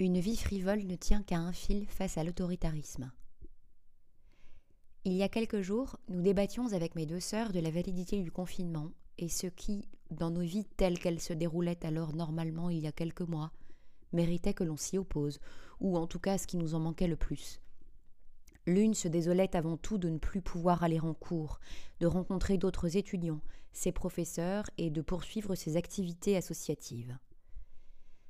Une vie frivole ne tient qu'à un fil face à l'autoritarisme. Il y a quelques jours, nous débattions avec mes deux sœurs de la validité du confinement et ce qui, dans nos vies telles qu'elles se déroulaient alors normalement il y a quelques mois, méritait que l'on s'y oppose, ou en tout cas ce qui nous en manquait le plus. L'une se désolait avant tout de ne plus pouvoir aller en cours, de rencontrer d'autres étudiants, ses professeurs et de poursuivre ses activités associatives.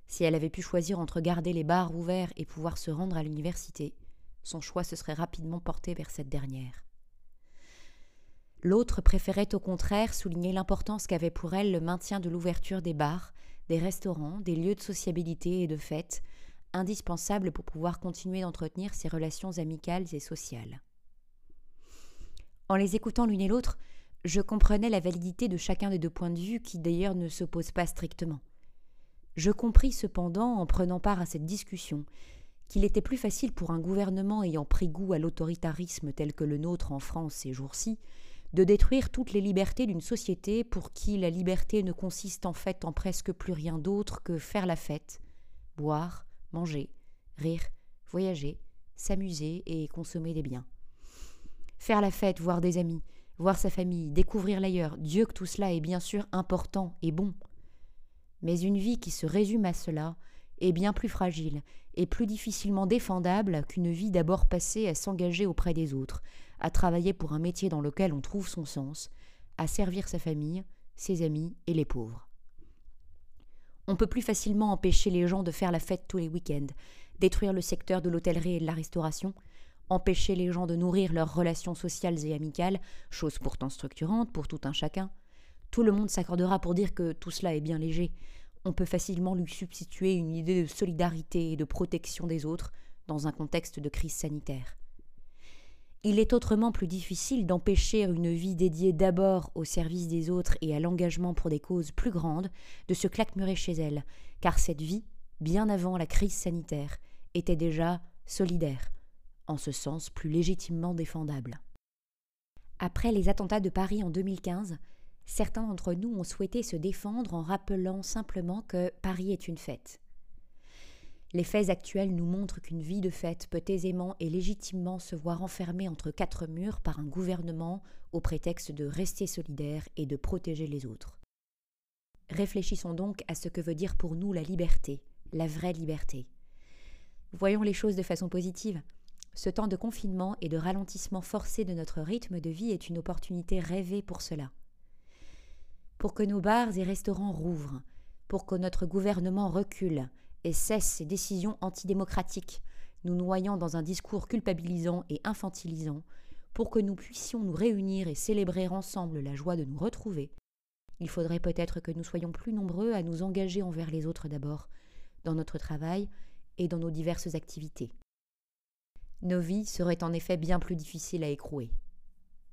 Si elle avait pu choisir entre garder les bars ouverts et pouvoir se rendre à l'université, son choix se serait rapidement porté vers cette dernière. L'autre préférait au contraire souligner l'importance qu'avait pour elle le maintien de l'ouverture des bars, des restaurants, des lieux de sociabilité et de fête, indispensables pour pouvoir continuer d'entretenir ses relations amicales et sociales. En les écoutant l'une et l'autre, je comprenais la validité de chacun des deux points de vue qui d'ailleurs ne s'opposent pas strictement. Je compris cependant, en prenant part à cette discussion, qu'il était plus facile pour un gouvernement ayant pris goût à l'autoritarisme tel que le nôtre en France ces jours-ci, de détruire toutes les libertés d'une société pour qui la liberté ne consiste en fait en presque plus rien d'autre que faire la fête, boire, manger, rire, voyager, s'amuser et consommer des biens. Faire la fête, voir des amis, voir sa famille, découvrir l'ailleurs, Dieu que tout cela est bien sûr important et bon, mais une vie qui se résume à cela est bien plus fragile et plus difficilement défendable qu'une vie d'abord passée à s'engager auprès des autres, à travailler pour un métier dans lequel on trouve son sens, à servir sa famille, ses amis et les pauvres. On peut plus facilement empêcher les gens de faire la fête tous les week-ends, détruire le secteur de l'hôtellerie et de la restauration, empêcher les gens de nourrir leurs relations sociales et amicales, chose pourtant structurante pour tout un chacun, tout le monde s'accordera pour dire que tout cela est bien léger. On peut facilement lui substituer une idée de solidarité et de protection des autres dans un contexte de crise sanitaire. Il est autrement plus difficile d'empêcher une vie dédiée d'abord au service des autres et à l'engagement pour des causes plus grandes de se claquemurer chez elle, car cette vie, bien avant la crise sanitaire, était déjà solidaire, en ce sens plus légitimement défendable. Après les attentats de Paris en 2015, certains d'entre nous ont souhaité se défendre en rappelant simplement que Paris est une fête. Les faits actuels nous montrent qu'une vie de fête peut aisément et légitimement se voir enfermée entre quatre murs par un gouvernement au prétexte de rester solidaire et de protéger les autres. Réfléchissons donc à ce que veut dire pour nous la liberté, la vraie liberté. Voyons les choses de façon positive. Ce temps de confinement et de ralentissement forcé de notre rythme de vie est une opportunité rêvée pour cela pour que nos bars et restaurants rouvrent, pour que notre gouvernement recule et cesse ses décisions antidémocratiques, nous noyant dans un discours culpabilisant et infantilisant, pour que nous puissions nous réunir et célébrer ensemble la joie de nous retrouver, il faudrait peut-être que nous soyons plus nombreux à nous engager envers les autres d'abord, dans notre travail et dans nos diverses activités. Nos vies seraient en effet bien plus difficiles à écrouer.